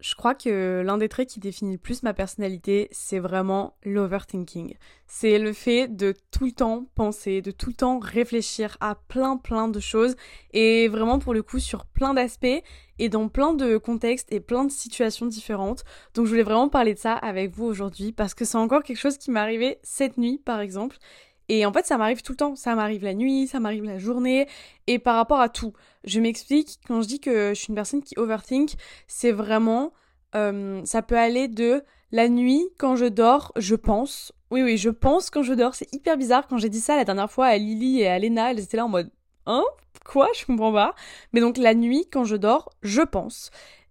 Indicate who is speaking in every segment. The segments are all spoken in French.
Speaker 1: Je crois que l'un des traits qui définit le plus ma personnalité, c'est vraiment l'overthinking. C'est le fait de tout le temps penser, de tout le temps réfléchir à plein plein de choses et vraiment pour le coup sur plein d'aspects et dans plein de contextes et plein de situations différentes. Donc je voulais vraiment parler de ça avec vous aujourd'hui parce que c'est encore quelque chose qui m'est arrivé cette nuit par exemple. Et en fait, ça m'arrive tout le temps. Ça m'arrive la nuit, ça m'arrive la journée. Et par rapport à tout. Je m'explique. Quand je dis que je suis une personne qui overthink, c'est vraiment... Euh, ça peut aller de la nuit, quand je dors, je pense. Oui, oui, je pense quand je dors. C'est hyper bizarre. Quand j'ai dit ça la dernière fois à Lily et à Lena, elles étaient là en mode... Hein? Quoi? Je comprends pas. Mais donc la nuit, quand je dors, je pense.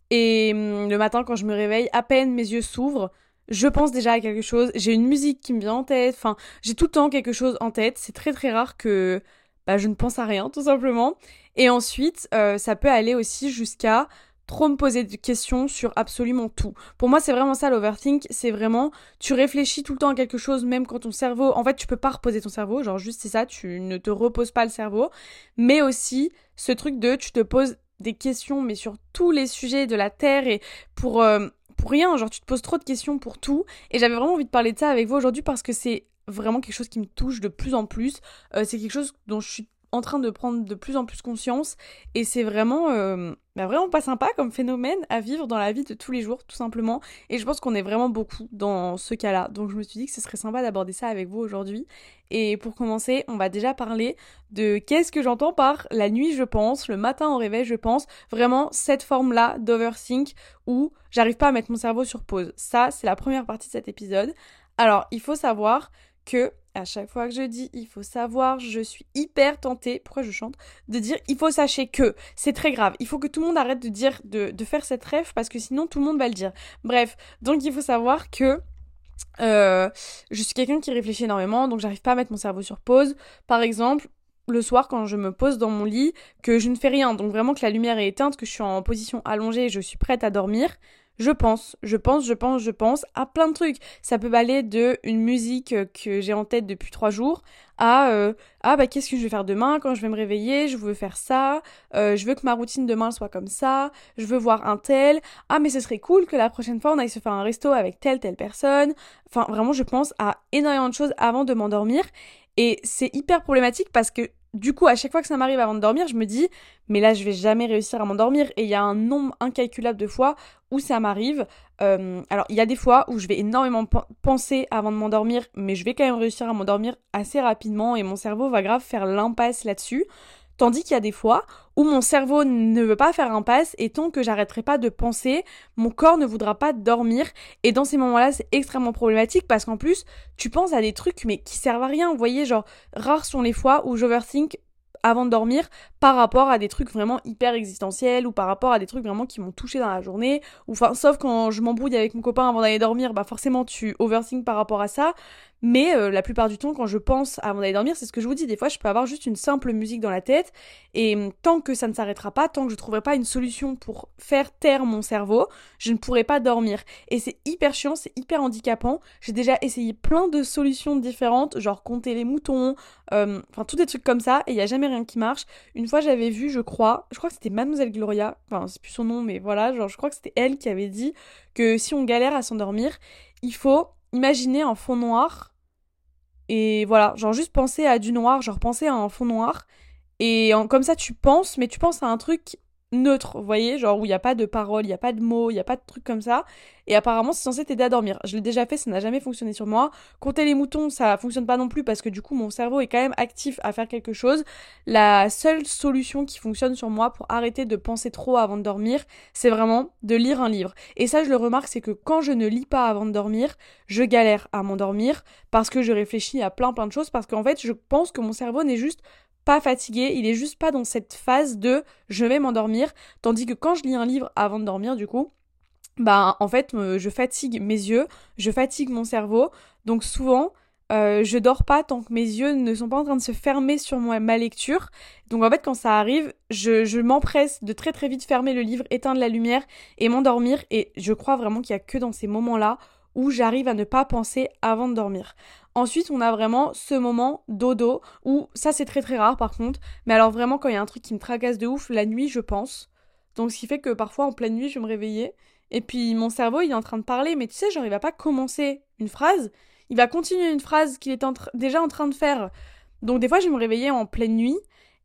Speaker 1: Et hum, le matin, quand je me réveille, à peine mes yeux s'ouvrent, je pense déjà à quelque chose, j'ai une musique qui me vient en tête, enfin, j'ai tout le temps quelque chose en tête, c'est très très rare que bah, je ne pense à rien, tout simplement. Et ensuite, euh, ça peut aller aussi jusqu'à trop me poser de questions sur absolument tout. Pour moi, c'est vraiment ça l'overthink, c'est vraiment tu réfléchis tout le temps à quelque chose même quand ton cerveau en fait, tu peux pas reposer ton cerveau, genre juste c'est ça, tu ne te reposes pas le cerveau, mais aussi ce truc de tu te poses des questions mais sur tous les sujets de la terre et pour euh, pour rien, genre tu te poses trop de questions pour tout. Et j'avais vraiment envie de parler de ça avec vous aujourd'hui parce que c'est vraiment quelque chose qui me touche de plus en plus. Euh, c'est quelque chose dont je suis en train de prendre de plus en plus conscience. Et c'est vraiment euh, bah, vraiment pas sympa comme phénomène à vivre dans la vie de tous les jours tout simplement. Et je pense qu'on est vraiment beaucoup dans ce cas-là. Donc je me suis dit que ce serait sympa d'aborder ça avec vous aujourd'hui. Et pour commencer on va déjà parler de qu'est-ce que j'entends par la nuit je pense le matin au réveil je pense. Vraiment cette forme là d'overthink où j'arrive pas à mettre mon cerveau sur pause. Ça c'est la première partie de cet épisode. Alors il faut savoir que à chaque fois que je dis il faut savoir, je suis hyper tentée, pourquoi je chante, de dire il faut sachez que. C'est très grave. Il faut que tout le monde arrête de dire, de, faire cette rêve parce que sinon tout le monde va le dire. Bref, donc il faut savoir que euh, je suis quelqu'un qui réfléchit énormément, donc j'arrive pas à mettre mon cerveau sur pause. Par exemple, le soir quand je me pose dans mon lit, que je ne fais rien, donc vraiment que la lumière est éteinte, que je suis en position allongée et je suis prête à dormir, je pense, je pense, je pense, je pense à plein de trucs. Ça peut aller de une musique que j'ai en tête depuis trois jours à euh, ah bah qu'est-ce que je vais faire demain quand je vais me réveiller, je veux faire ça, euh, je veux que ma routine demain soit comme ça, je veux voir un tel, ah mais ce serait cool que la prochaine fois on aille se faire un resto avec telle telle personne. Enfin vraiment je pense à énormément de choses avant de m'endormir. Et c'est hyper problématique parce que du coup, à chaque fois que ça m'arrive avant de dormir, je me dis, mais là, je vais jamais réussir à m'endormir. Et il y a un nombre incalculable de fois où ça m'arrive. Euh, alors, il y a des fois où je vais énormément penser avant de m'endormir, mais je vais quand même réussir à m'endormir assez rapidement et mon cerveau va grave faire l'impasse là-dessus. Tandis qu'il y a des fois où mon cerveau ne veut pas faire impasse et tant que j'arrêterai pas de penser, mon corps ne voudra pas dormir. Et dans ces moments-là, c'est extrêmement problématique parce qu'en plus, tu penses à des trucs mais qui servent à rien. Vous voyez, genre, rares sont les fois où j'overthink avant de dormir par rapport à des trucs vraiment hyper existentiels ou par rapport à des trucs vraiment qui m'ont touché dans la journée ou enfin sauf quand je m'embrouille avec mon copain avant d'aller dormir bah forcément tu overthink par rapport à ça mais euh, la plupart du temps, quand je pense avant d'aller dormir, c'est ce que je vous dis. Des fois, je peux avoir juste une simple musique dans la tête. Et hum, tant que ça ne s'arrêtera pas, tant que je trouverai pas une solution pour faire taire mon cerveau, je ne pourrai pas dormir. Et c'est hyper chiant, c'est hyper handicapant. J'ai déjà essayé plein de solutions différentes, genre compter les moutons, hum, enfin tous des trucs comme ça. Et il n'y a jamais rien qui marche. Fois, j'avais vu, je crois, je crois que c'était Mademoiselle Gloria. Enfin, c'est plus son nom, mais voilà, genre je crois que c'était elle qui avait dit que si on galère à s'endormir, il faut imaginer un fond noir. Et voilà, genre juste penser à du noir, genre penser à un fond noir. Et comme ça, tu penses, mais tu penses à un truc neutre, vous voyez, genre où il n'y a pas de paroles, il n'y a pas de mots, il n'y a pas de trucs comme ça. Et apparemment, c'est censé t'aider à dormir. Je l'ai déjà fait, ça n'a jamais fonctionné sur moi. Compter les moutons, ça fonctionne pas non plus parce que du coup, mon cerveau est quand même actif à faire quelque chose. La seule solution qui fonctionne sur moi pour arrêter de penser trop avant de dormir, c'est vraiment de lire un livre. Et ça, je le remarque, c'est que quand je ne lis pas avant de dormir, je galère à m'endormir parce que je réfléchis à plein plein de choses parce qu'en fait, je pense que mon cerveau n'est juste pas fatigué, il est juste pas dans cette phase de je vais m'endormir, tandis que quand je lis un livre avant de dormir du coup, bah en fait je fatigue mes yeux, je fatigue mon cerveau, donc souvent euh, je dors pas tant que mes yeux ne sont pas en train de se fermer sur moi, ma lecture. Donc en fait quand ça arrive, je, je m'empresse de très très vite fermer le livre, éteindre la lumière et m'endormir. Et je crois vraiment qu'il y a que dans ces moments-là où j'arrive à ne pas penser avant de dormir. Ensuite, on a vraiment ce moment dodo où ça c'est très très rare par contre, mais alors vraiment quand il y a un truc qui me tracasse de ouf la nuit, je pense. Donc ce qui fait que parfois en pleine nuit, je vais me réveiller et puis mon cerveau il est en train de parler, mais tu sais, genre il va pas commencer une phrase, il va continuer une phrase qu'il est déjà en train de faire. Donc des fois je me réveillais en pleine nuit,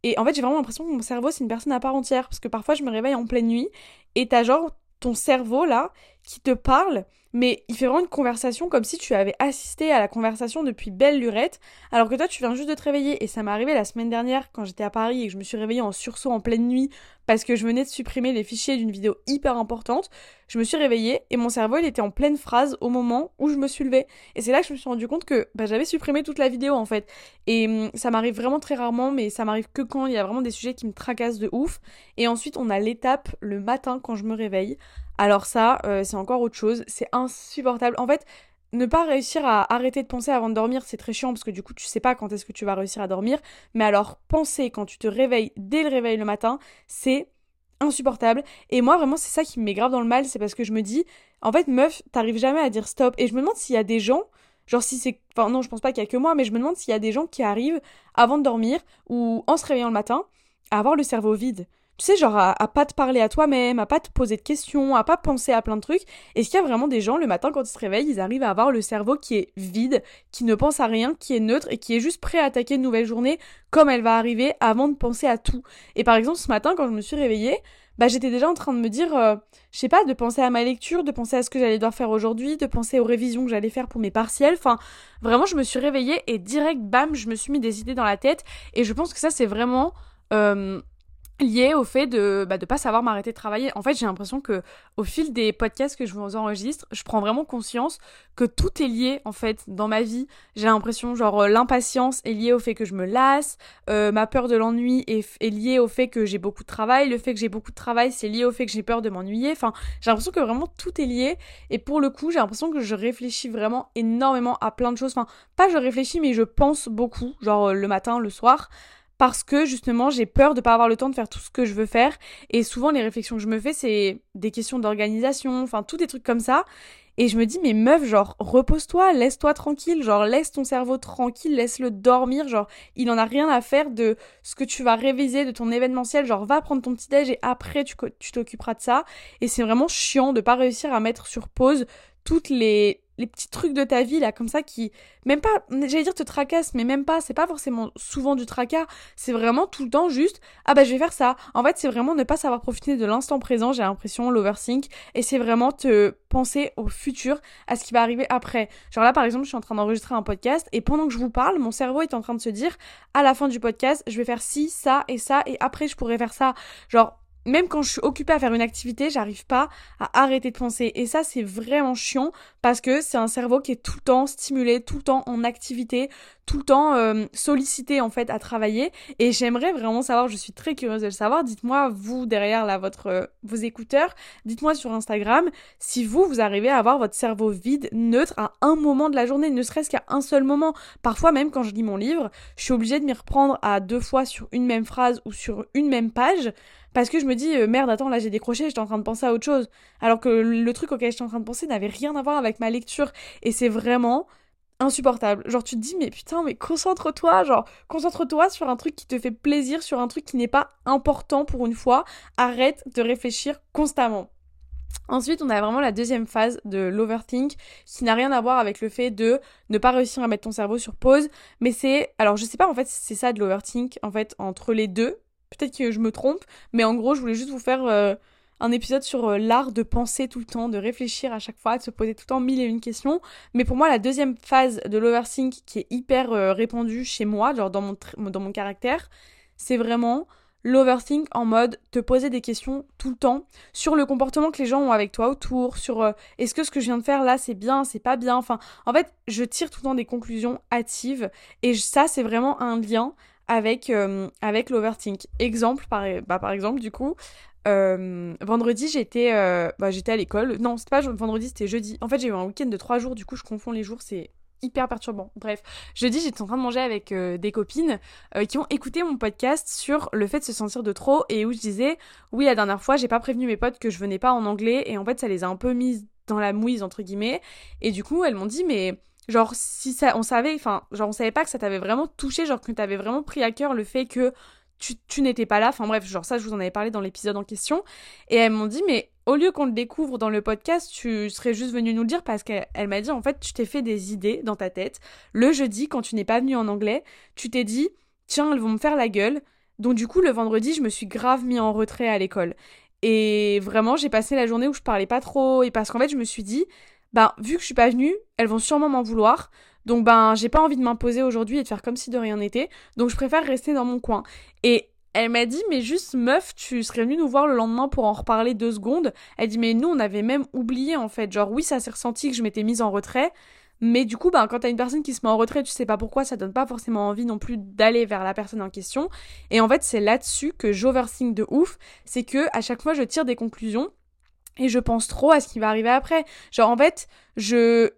Speaker 1: et en fait j'ai vraiment l'impression que mon cerveau c'est une personne à part entière, parce que parfois je me réveille en pleine nuit, et t'as genre ton cerveau là qui te parle, mais il fait vraiment une conversation comme si tu avais assisté à la conversation depuis belle lurette, alors que toi tu viens juste de te réveiller. Et ça m'est arrivé la semaine dernière quand j'étais à Paris et que je me suis réveillée en sursaut en pleine nuit parce que je venais de supprimer les fichiers d'une vidéo hyper importante. Je me suis réveillée et mon cerveau il était en pleine phrase au moment où je me suis levée. Et c'est là que je me suis rendu compte que bah, j'avais supprimé toute la vidéo en fait. Et hum, ça m'arrive vraiment très rarement, mais ça m'arrive que quand il y a vraiment des sujets qui me tracassent de ouf. Et ensuite on a l'étape le matin quand je me réveille. Alors ça, euh, c'est encore autre chose. C'est insupportable. En fait, ne pas réussir à arrêter de penser avant de dormir, c'est très chiant parce que du coup, tu sais pas quand est-ce que tu vas réussir à dormir. Mais alors, penser quand tu te réveilles dès le réveil le matin, c'est insupportable. Et moi, vraiment, c'est ça qui me met grave dans le mal. C'est parce que je me dis, en fait, meuf, t'arrives jamais à dire stop. Et je me demande s'il y a des gens, genre si c'est. Enfin, non, je pense pas qu'il y a que moi, mais je me demande s'il y a des gens qui arrivent avant de dormir ou en se réveillant le matin à avoir le cerveau vide tu sais, genre à, pas te parler à toi-même, à pas te poser de questions, à pas penser à plein de trucs. Est-ce qu'il y a vraiment des gens, le matin, quand ils se réveillent, ils arrivent à avoir le cerveau qui est vide, qui ne pense à rien, qui est neutre et qui est juste prêt à attaquer une nouvelle journée comme elle va arriver avant de penser à tout? Et par exemple, ce matin, quand je me suis réveillée, bah j'étais déjà en train de me dire, euh, je sais pas, de penser à ma lecture, de penser à ce que j'allais devoir faire aujourd'hui, de penser aux révisions que j'allais faire pour mes partiels. Enfin, vraiment, je me suis réveillée et direct, bam, je me suis mis des idées dans la tête. Et je pense que ça, c'est vraiment... Euh, lié au fait de bah, de pas savoir m'arrêter de travailler. En fait, j'ai l'impression que au fil des podcasts que je vous enregistre, je prends vraiment conscience que tout est lié en fait dans ma vie. J'ai l'impression genre euh, l'impatience est liée au fait que je me lasse, euh, ma peur de l'ennui est, est liée au fait que j'ai beaucoup de travail, le fait que j'ai beaucoup de travail, c'est lié au fait que j'ai peur de m'ennuyer. Enfin, j'ai l'impression que vraiment tout est lié et pour le coup, j'ai l'impression que je réfléchis vraiment énormément à plein de choses. Enfin, pas je réfléchis mais je pense beaucoup, genre euh, le matin, le soir parce que justement j'ai peur de pas avoir le temps de faire tout ce que je veux faire. Et souvent les réflexions que je me fais c'est des questions d'organisation, enfin tous des trucs comme ça. Et je me dis mais meuf genre repose-toi, laisse-toi tranquille, genre laisse ton cerveau tranquille, laisse-le dormir, genre il en a rien à faire de ce que tu vas réviser de ton événementiel, genre va prendre ton petit déj et après tu t'occuperas de ça. Et c'est vraiment chiant de pas réussir à mettre sur pause toutes les les petits trucs de ta vie là comme ça qui même pas j'allais dire te tracassent mais même pas c'est pas forcément souvent du tracas c'est vraiment tout le temps juste ah bah je vais faire ça en fait c'est vraiment ne pas savoir profiter de l'instant présent j'ai l'impression l'oversing et c'est vraiment te penser au futur à ce qui va arriver après. Genre là par exemple je suis en train d'enregistrer un podcast et pendant que je vous parle mon cerveau est en train de se dire à la fin du podcast je vais faire ci ça et ça et après je pourrais faire ça genre même quand je suis occupée à faire une activité, j'arrive pas à arrêter de penser. Et ça, c'est vraiment chiant parce que c'est un cerveau qui est tout le temps stimulé, tout le temps en activité, tout le temps euh, sollicité en fait à travailler. Et j'aimerais vraiment savoir, je suis très curieuse de le savoir. Dites-moi, vous derrière là, votre, euh, vos écouteurs, dites-moi sur Instagram si vous, vous arrivez à avoir votre cerveau vide, neutre à un moment de la journée, ne serait-ce qu'à un seul moment. Parfois, même quand je lis mon livre, je suis obligée de m'y reprendre à deux fois sur une même phrase ou sur une même page parce que je me dis, euh, merde, attends, là j'ai décroché, j'étais en train de penser à autre chose. Alors que le truc auquel j'étais en train de penser n'avait rien à voir avec ma lecture. Et c'est vraiment insupportable. Genre tu te dis mais putain mais concentre-toi, genre concentre-toi sur un truc qui te fait plaisir, sur un truc qui n'est pas important pour une fois. Arrête de réfléchir constamment. Ensuite, on a vraiment la deuxième phase de l'overthink qui n'a rien à voir avec le fait de ne pas réussir à mettre ton cerveau sur pause, mais c'est alors je sais pas en fait si c'est ça de l'overthink en fait entre les deux, Peut-être que je me trompe, mais en gros, je voulais juste vous faire euh, un épisode sur euh, l'art de penser tout le temps, de réfléchir à chaque fois, de se poser tout le temps mille et une questions. Mais pour moi, la deuxième phase de l'overthink qui est hyper euh, répandue chez moi, genre dans mon, dans mon caractère, c'est vraiment l'overthink en mode te poser des questions tout le temps sur le comportement que les gens ont avec toi autour, sur est-ce que ce que je viens de faire là c'est bien, c'est pas bien? Enfin, en fait, je tire tout le temps des conclusions hâtives et ça c'est vraiment un lien avec, euh, avec l'overthink. Exemple, par, bah, par exemple, du coup, euh, vendredi, j'étais euh, bah, j'étais à l'école. Non, c'était pas vendredi, c'était jeudi. En fait, j'ai eu un week-end de trois jours, du coup, je confonds les jours, c'est hyper perturbant. Bref, jeudi, j'étais en train de manger avec des copines qui ont écouté mon podcast sur le fait de se sentir de trop et où je disais, oui, la dernière fois, j'ai pas prévenu mes potes que je venais pas en anglais et en fait, ça les a un peu mises dans la mouise, entre guillemets. Et du coup, elles m'ont dit, mais Genre, si ça, on savait, enfin, genre, on savait pas que ça t'avait vraiment touché, genre, que t'avais vraiment pris à cœur le fait que tu, n'étais pas là. Enfin, bref, genre, ça, je vous en avais parlé dans l'épisode en question. Et elles m'ont dit, mais au lieu qu'on le découvre dans le podcast, tu serais juste venu nous le dire parce qu'elle m'a dit en fait, tu t'es fait des idées dans ta tête. Le jeudi, quand tu n'es pas venu en anglais, tu t'es dit tiens, elles vont me faire la gueule. Donc du coup, le vendredi, je me suis grave mis en retrait à l'école. Et vraiment, j'ai passé la journée où je parlais pas trop et parce qu'en fait, je me suis dit ben vu que je suis pas venue, elles vont sûrement m'en vouloir. Donc ben j'ai pas envie de m'imposer aujourd'hui et de faire comme si de rien n'était. Donc je préfère rester dans mon coin. Et elle m'a dit, mais juste meuf, tu serais venue nous voir le lendemain pour en reparler deux secondes. Elle dit, mais nous, on avait même oublié en fait. Genre, oui, ça s'est ressenti que je m'étais mise en retrait. Mais du coup, ben, quand t'as une personne qui se met en retrait, tu sais pas pourquoi, ça donne pas forcément envie non plus d'aller vers la personne en question. Et en fait, c'est là-dessus que j'oversigne de ouf. C'est que à chaque fois, je tire des conclusions et je pense trop à ce qui va arriver après. Genre, en fait, je,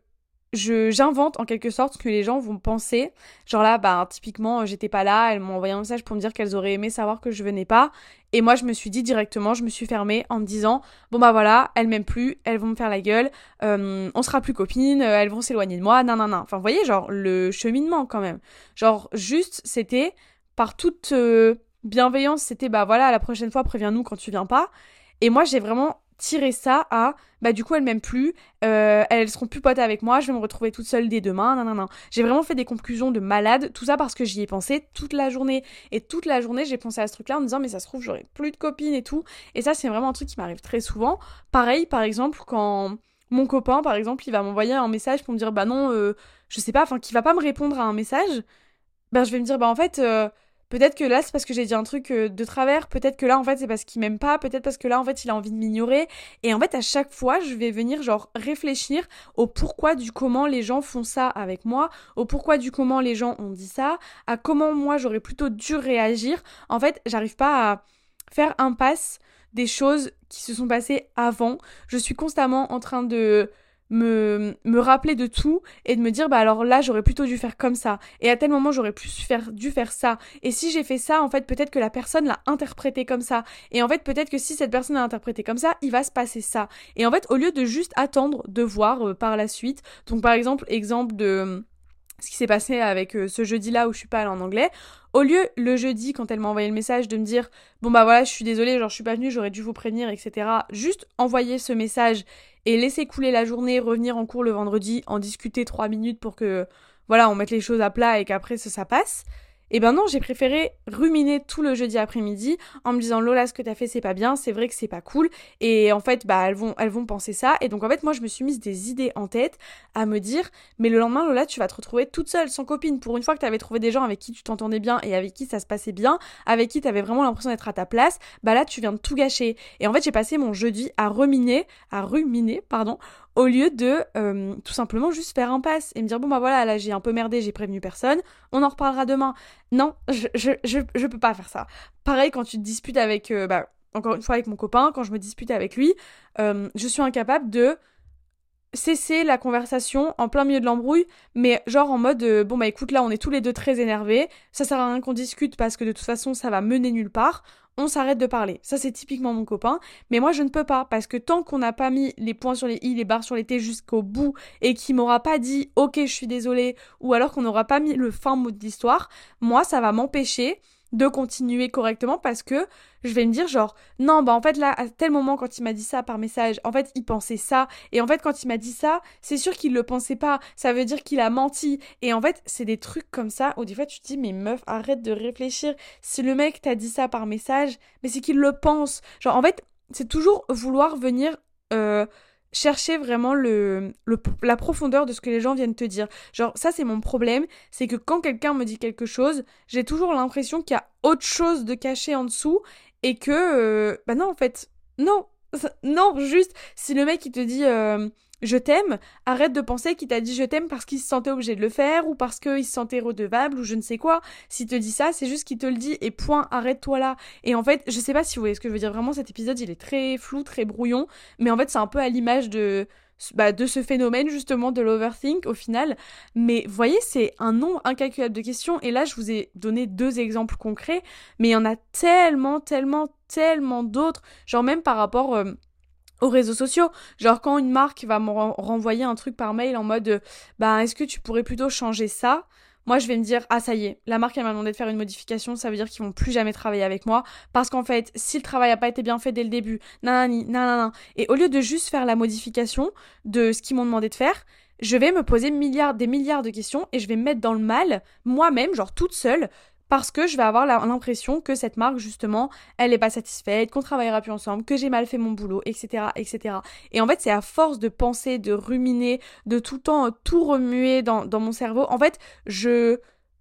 Speaker 1: j'invente en quelque sorte ce que les gens vont penser. Genre là, bah typiquement, euh, j'étais pas là, elles m'ont envoyé un message pour me dire qu'elles auraient aimé savoir que je venais pas. Et moi, je me suis dit directement, je me suis fermée en me disant, bon bah voilà, elles m'aiment plus, elles vont me faire la gueule, euh, on sera plus copines, euh, elles vont s'éloigner de moi, nan nan nan. Enfin, vous voyez, genre le cheminement quand même. Genre juste, c'était par toute bienveillance, c'était bah voilà, la prochaine fois, préviens-nous quand tu viens pas. Et moi, j'ai vraiment tirer ça à bah du coup elles m'aiment plus, euh, elles seront plus potes avec moi, je vais me retrouver toute seule dès demain, non non non. J'ai vraiment fait des conclusions de malade, tout ça parce que j'y ai pensé toute la journée et toute la journée j'ai pensé à ce truc-là en me disant mais ça se trouve j'aurai plus de copines et tout et ça c'est vraiment un truc qui m'arrive très souvent. Pareil par exemple quand mon copain par exemple il va m'envoyer un message pour me dire bah non euh, je sais pas enfin qui va pas me répondre à un message, bah je vais me dire bah en fait euh, Peut-être que là, c'est parce que j'ai dit un truc euh, de travers. Peut-être que là, en fait, c'est parce qu'il m'aime pas. Peut-être parce que là, en fait, il a envie de m'ignorer. Et en fait, à chaque fois, je vais venir, genre, réfléchir au pourquoi du comment les gens font ça avec moi, au pourquoi du comment les gens ont dit ça, à comment moi, j'aurais plutôt dû réagir. En fait, j'arrive pas à faire impasse des choses qui se sont passées avant. Je suis constamment en train de me, me rappeler de tout et de me dire bah alors là j'aurais plutôt dû faire comme ça et à tel moment j'aurais plus faire, dû faire ça et si j'ai fait ça en fait peut-être que la personne l'a interprété comme ça et en fait peut-être que si cette personne l'a interprété comme ça il va se passer ça et en fait au lieu de juste attendre de voir euh, par la suite donc par exemple exemple de ce qui s'est passé avec euh, ce jeudi-là où je suis pas allée en anglais. Au lieu, le jeudi, quand elle m'a envoyé le message, de me dire Bon bah voilà, je suis désolée, genre je suis pas venue, j'aurais dû vous prévenir, etc. Juste envoyer ce message et laisser couler la journée, revenir en cours le vendredi, en discuter trois minutes pour que voilà, on mette les choses à plat et qu'après ça, ça passe. Et ben non, j'ai préféré ruminer tout le jeudi après-midi en me disant Lola, ce que t'as fait c'est pas bien, c'est vrai que c'est pas cool. Et en fait, bah elles vont, elles vont penser ça. Et donc en fait, moi je me suis mise des idées en tête à me dire, mais le lendemain Lola, tu vas te retrouver toute seule, sans copine. Pour une fois que t'avais trouvé des gens avec qui tu t'entendais bien et avec qui ça se passait bien, avec qui t'avais vraiment l'impression d'être à ta place, bah là tu viens de tout gâcher. Et en fait, j'ai passé mon jeudi à ruminer, à ruminer, pardon, au lieu de euh, tout simplement juste faire un pass et me dire bon bah voilà là j'ai un peu merdé j'ai prévenu personne on en reparlera demain. Non je je, je, peux pas faire ça. Pareil quand tu te disputes avec euh, bah encore une fois avec mon copain quand je me dispute avec lui euh, je suis incapable de cesser la conversation en plein milieu de l'embrouille, mais genre en mode bon bah écoute là on est tous les deux très énervés, ça sert à rien qu'on discute parce que de toute façon ça va mener nulle part on s'arrête de parler. Ça, c'est typiquement mon copain. Mais moi, je ne peux pas parce que tant qu'on n'a pas mis les points sur les i, les barres sur les t jusqu'au bout et qu'il m'aura pas dit ok, je suis désolée ou alors qu'on n'aura pas mis le fin mot de l'histoire, moi, ça va m'empêcher de continuer correctement parce que je vais me dire genre non bah en fait là à tel moment quand il m'a dit ça par message en fait il pensait ça. Et en fait quand il m'a dit ça c'est sûr qu'il le pensait pas. Ça veut dire qu'il a menti. Et en fait c'est des trucs comme ça où des fois tu te dis mais meuf arrête de réfléchir. Si le mec t'a dit ça par message mais c'est qu'il le pense. Genre en fait c'est toujours vouloir venir euh, chercher vraiment le, la profondeur de ce que les gens viennent te dire. Genre, ça, c'est mon problème, c'est que quand quelqu'un me dit quelque chose, j'ai toujours l'impression qu'il y a autre chose de caché en dessous et que, euh, bah non, en fait, non, non, juste, si le mec il te dit, euh, je t'aime, arrête de penser qu'il t'a dit je t'aime parce qu'il se sentait obligé de le faire ou parce qu'il se sentait redevable ou je ne sais quoi. S'il te dit ça, c'est juste qu'il te le dit et point, arrête-toi là. Et en fait, je sais pas si vous voyez ce que je veux dire. Vraiment, cet épisode, il est très flou, très brouillon, mais en fait, c'est un peu à l'image de bah, ce phénomène justement de l'overthink au final. Mais voyez, c'est un nombre incalculable de questions. Et là, je vous ai donné deux exemples concrets, mais il y en a tellement, tellement, tellement d'autres. Genre même par rapport... Euh, aux réseaux sociaux. Genre quand une marque va me renvoyer un truc par mail en mode bah est-ce que tu pourrais plutôt changer ça? Moi je vais me dire ah ça y est, la marque elle m'a demandé de faire une modification, ça veut dire qu'ils vont plus jamais travailler avec moi. Parce qu'en fait, si le travail a pas été bien fait dès le début, nanani, nanana, et au lieu de juste faire la modification de ce qu'ils m'ont demandé de faire, je vais me poser milliards, des milliards de questions et je vais me mettre dans le mal moi-même, genre toute seule, parce que je vais avoir l'impression que cette marque justement elle est pas satisfaite, qu'on travaillera plus ensemble, que j'ai mal fait mon boulot, etc., etc. Et en fait c'est à force de penser, de ruminer, de tout le temps tout remuer dans mon cerveau, en fait je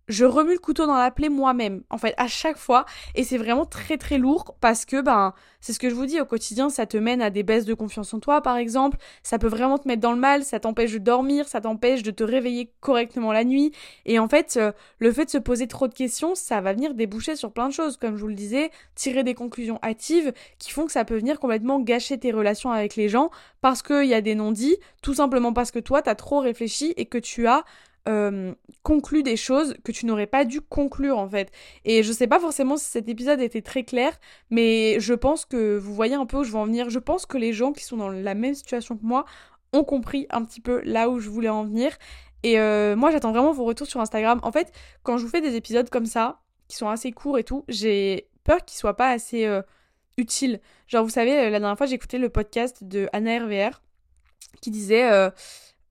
Speaker 1: je remue le couteau dans la plaie moi-même, en fait, à chaque fois. Et c'est vraiment très très lourd parce que, ben, c'est ce que je vous dis, au quotidien, ça te mène à des baisses de confiance en toi, par exemple. Ça peut vraiment te mettre dans le mal, ça t'empêche de dormir, ça t'empêche de te réveiller correctement la nuit. Et en fait, euh, le fait de se poser trop de questions, ça va venir déboucher sur plein de choses, comme je vous le disais, tirer des conclusions hâtives qui font que ça peut venir complètement gâcher tes relations avec les gens parce qu'il y a des non-dits, tout simplement parce que toi, t'as trop réfléchi et que tu as euh, conclut des choses que tu n'aurais pas dû conclure en fait. Et je sais pas forcément si cet épisode était très clair, mais je pense que vous voyez un peu où je veux en venir. Je pense que les gens qui sont dans la même situation que moi ont compris un petit peu là où je voulais en venir. Et euh, moi j'attends vraiment vos retours sur Instagram. En fait, quand je vous fais des épisodes comme ça, qui sont assez courts et tout, j'ai peur qu'ils soient pas assez euh, utiles. Genre vous savez, la dernière fois écouté le podcast de Anna RVR qui disait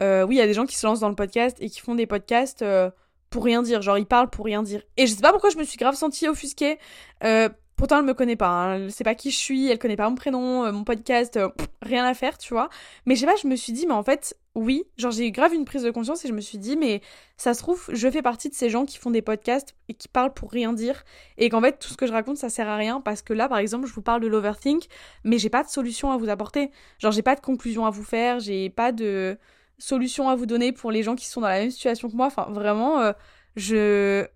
Speaker 1: euh, oui, il y a des gens qui se lancent dans le podcast et qui font des podcasts euh, pour rien dire. Genre, ils parlent pour rien dire. Et je sais pas pourquoi je me suis grave sentie offusquée. Euh, pourtant, elle me connaît pas. Hein. Elle sait pas qui je suis, elle connaît pas mon prénom, mon podcast, rien à faire, tu vois. Mais je sais pas, je me suis dit, mais en fait, oui, genre j'ai eu grave une prise de conscience et je me suis dit, mais ça se trouve, je fais partie de ces gens qui font des podcasts et qui parlent pour rien dire et qu'en fait tout ce que je raconte ça sert à rien parce que là par exemple je vous parle de l'overthink mais j'ai pas de solution à vous apporter. Genre j'ai pas de conclusion à vous faire, j'ai pas de solution à vous donner pour les gens qui sont dans la même situation que moi. Enfin, vraiment, euh, je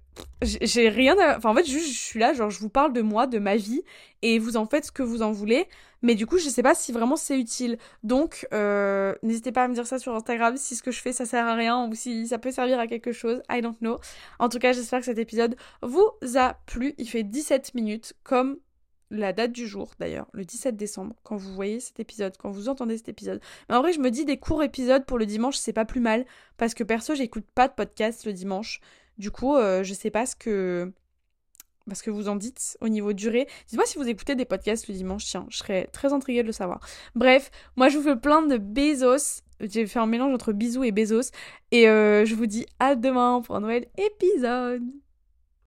Speaker 1: j'ai rien à... enfin en fait juste je suis là genre je vous parle de moi de ma vie et vous en faites ce que vous en voulez. Mais du coup je sais pas si vraiment c'est utile. Donc euh, n'hésitez pas à me dire ça sur Instagram si ce que je fais ça sert à rien ou si ça peut servir à quelque chose. I don't know. En tout cas j'espère que cet épisode vous a plu. Il fait 17 minutes comme la date du jour d'ailleurs, le 17 décembre, quand vous voyez cet épisode, quand vous entendez cet épisode. Mais en vrai, je me dis des courts épisodes pour le dimanche, c'est pas plus mal, parce que perso, j'écoute pas de podcast le dimanche. Du coup, euh, je sais pas ce que. Parce que vous en dites au niveau durée. Dites-moi si vous écoutez des podcasts le dimanche, tiens, je serais très intriguée de le savoir. Bref, moi je vous fais plein de Bezos. J'ai fait un mélange entre bisous et Bezos. Et euh, je vous dis à demain pour un nouvel épisode.